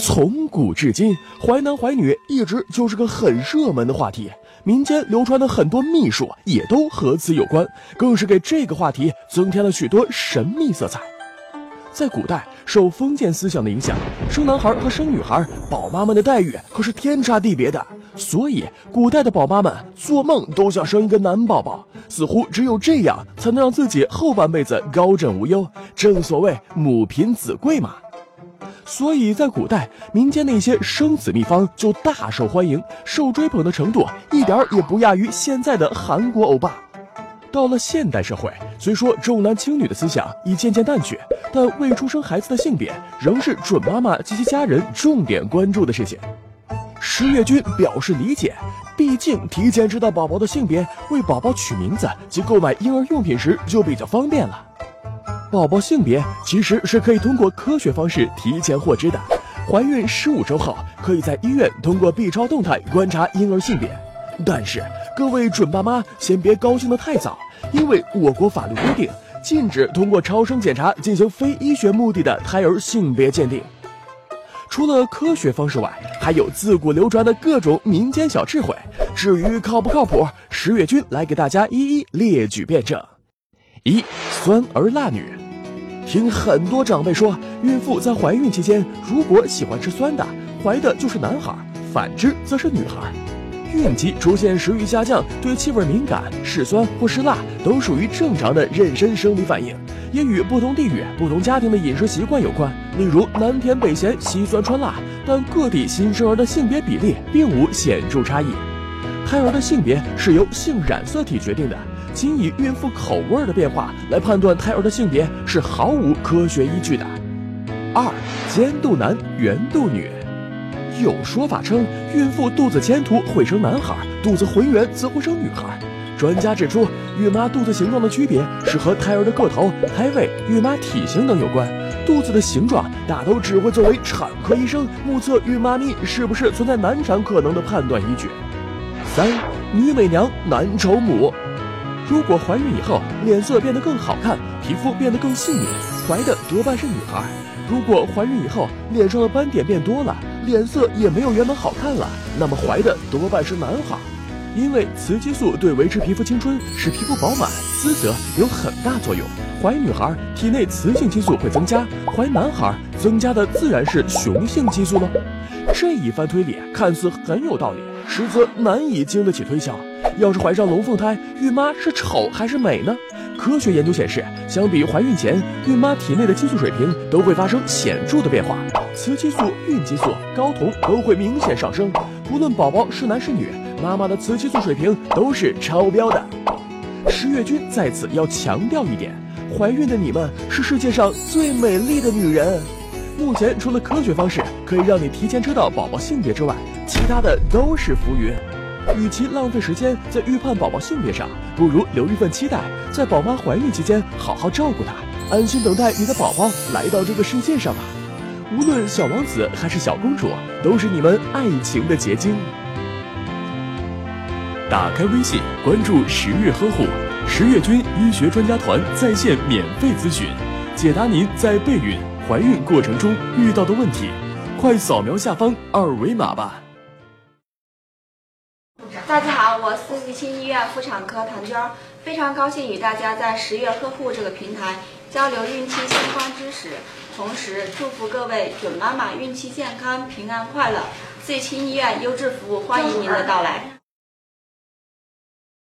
从古至今，怀男怀女一直就是个很热门的话题，民间流传的很多秘术也都和此有关，更是给这个话题增添了许多神秘色彩。在古代，受封建思想的影响，生男孩和生女孩，宝妈们的待遇可是天差地别的。所以，古代的宝妈们做梦都想生一个男宝宝，似乎只有这样才能让自己后半辈子高枕无忧。正所谓母凭子贵嘛。所以在古代，民间那些生子秘方就大受欢迎，受追捧的程度一点也不亚于现在的韩国欧巴。到了现代社会，虽说重男轻女的思想已渐渐淡去，但未出生孩子的性别仍是准妈妈及其家人重点关注的事情。十月君表示理解，毕竟提前知道宝宝的性别，为宝宝取名字及购买婴儿用品时就比较方便了。宝宝性别其实是可以通过科学方式提前获知的。怀孕十五周后，可以在医院通过 B 超动态观察婴儿性别。但是各位准爸妈先别高兴得太早，因为我国法律规定禁止通过超声检查进行非医学目的的胎儿性别鉴定。除了科学方式外，还有自古流传的各种民间小智慧。至于靠不靠谱，十月君来给大家一一列举辩证。一酸儿辣女，听很多长辈说，孕妇在怀孕期间如果喜欢吃酸的，怀的就是男孩，反之则是女孩。孕期出现食欲下降、对气味敏感、嗜酸或嗜辣，都属于正常的妊娠生理反应，也与不同地域、不同家庭的饮食习惯有关。例如南甜北咸、西酸川辣，但各地新生儿的性别比例并无显著差异。胎儿的性别是由性染色体决定的。仅以孕妇口味的变化来判断胎儿的性别是毫无科学依据的。二尖肚男圆肚女，有说法称孕妇肚子前凸会生男孩，肚子浑圆则会生女孩。专家指出，孕妈肚子形状的区别是和胎儿的个头、胎位、孕妈体型等有关。肚子的形状大都只会作为产科医生目测孕妈咪是不是存在难产可能的判断依据。三女美娘男丑母。如果怀孕以后脸色变得更好看，皮肤变得更细腻，怀的多半是女孩；如果怀孕以后脸上的斑点变多了，脸色也没有原本好看了，那么怀的多半是男孩。因为雌激素对维持皮肤青春、使皮肤饱满、滋泽有很大作用。怀女孩体内雌性激素会增加，怀男孩增加的自然是雄性激素了。这一番推理看似很有道理，实则难以经得起推敲。要是怀上龙凤胎，孕妈是丑还是美呢？科学研究显示，相比怀孕前，孕妈体内的激素水平都会发生显著的变化，雌激素、孕激素、睾酮都会明显上升。不论宝宝是男是女，妈妈的雌激素水平都是超标的。十月君在此要强调一点：怀孕的你们是世界上最美丽的女人。目前除了科学方式可以让你提前知道宝宝性别之外，其他的都是浮云。与其浪费时间在预判宝宝性别上，不如留一份期待，在宝妈怀孕期间好好照顾她，安心等待你的宝宝来到这个世界上吧。无论小王子还是小公主，都是你们爱情的结晶。打开微信，关注十月呵护，十月君医学专家团在线免费咨询，解答您在备孕、怀孕过程中遇到的问题。快扫描下方二维码吧。我是吉庆医院妇产科唐娟，非常高兴与大家在十月呵护这个平台交流孕期相关知识，同时祝福各位准妈妈孕期健康、平安快乐。吉庆医院优质服务，欢迎您的到来。